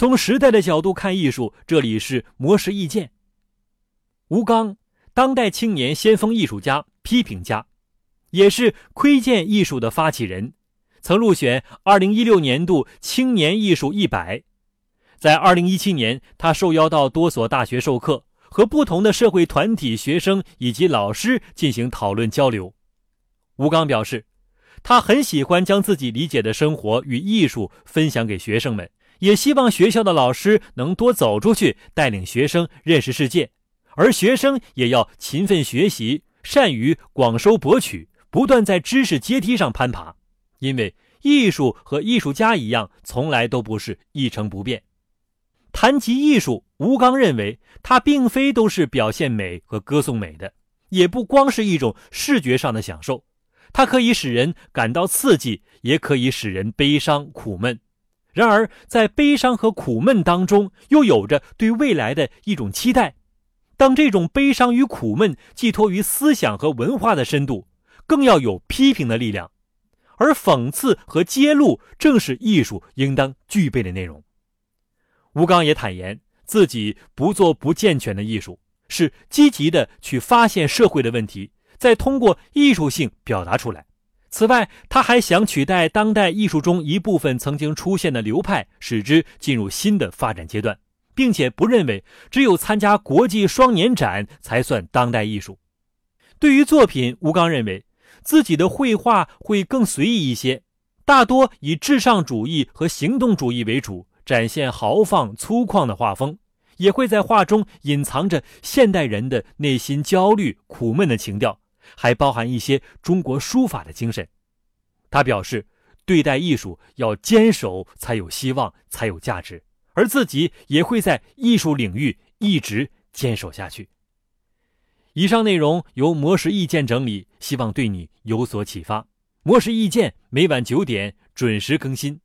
从时代的角度看艺术，这里是魔石意见。吴刚，当代青年先锋艺术家、批评家，也是窥见艺术的发起人，曾入选二零一六年度青年艺术一百。在二零一七年，他受邀到多所大学授课，和不同的社会团体、学生以及老师进行讨论交流。吴刚表示，他很喜欢将自己理解的生活与艺术分享给学生们。也希望学校的老师能多走出去，带领学生认识世界，而学生也要勤奋学习，善于广收博取，不断在知识阶梯上攀爬。因为艺术和艺术家一样，从来都不是一成不变。谈及艺术，吴刚认为，它并非都是表现美和歌颂美的，也不光是一种视觉上的享受，它可以使人感到刺激，也可以使人悲伤苦闷。然而，在悲伤和苦闷当中，又有着对未来的一种期待。当这种悲伤与苦闷寄托于思想和文化的深度，更要有批评的力量。而讽刺和揭露，正是艺术应当具备的内容。吴刚也坦言，自己不做不健全的艺术，是积极的去发现社会的问题，再通过艺术性表达出来。此外，他还想取代当代艺术中一部分曾经出现的流派，使之进入新的发展阶段，并且不认为只有参加国际双年展才算当代艺术。对于作品，吴刚认为自己的绘画会更随意一些，大多以至上主义和行动主义为主，展现豪放粗犷的画风，也会在画中隐藏着现代人的内心焦虑、苦闷的情调。还包含一些中国书法的精神。他表示，对待艺术要坚守，才有希望，才有价值。而自己也会在艺术领域一直坚守下去。以上内容由魔石意见整理，希望对你有所启发。魔石意见每晚九点准时更新。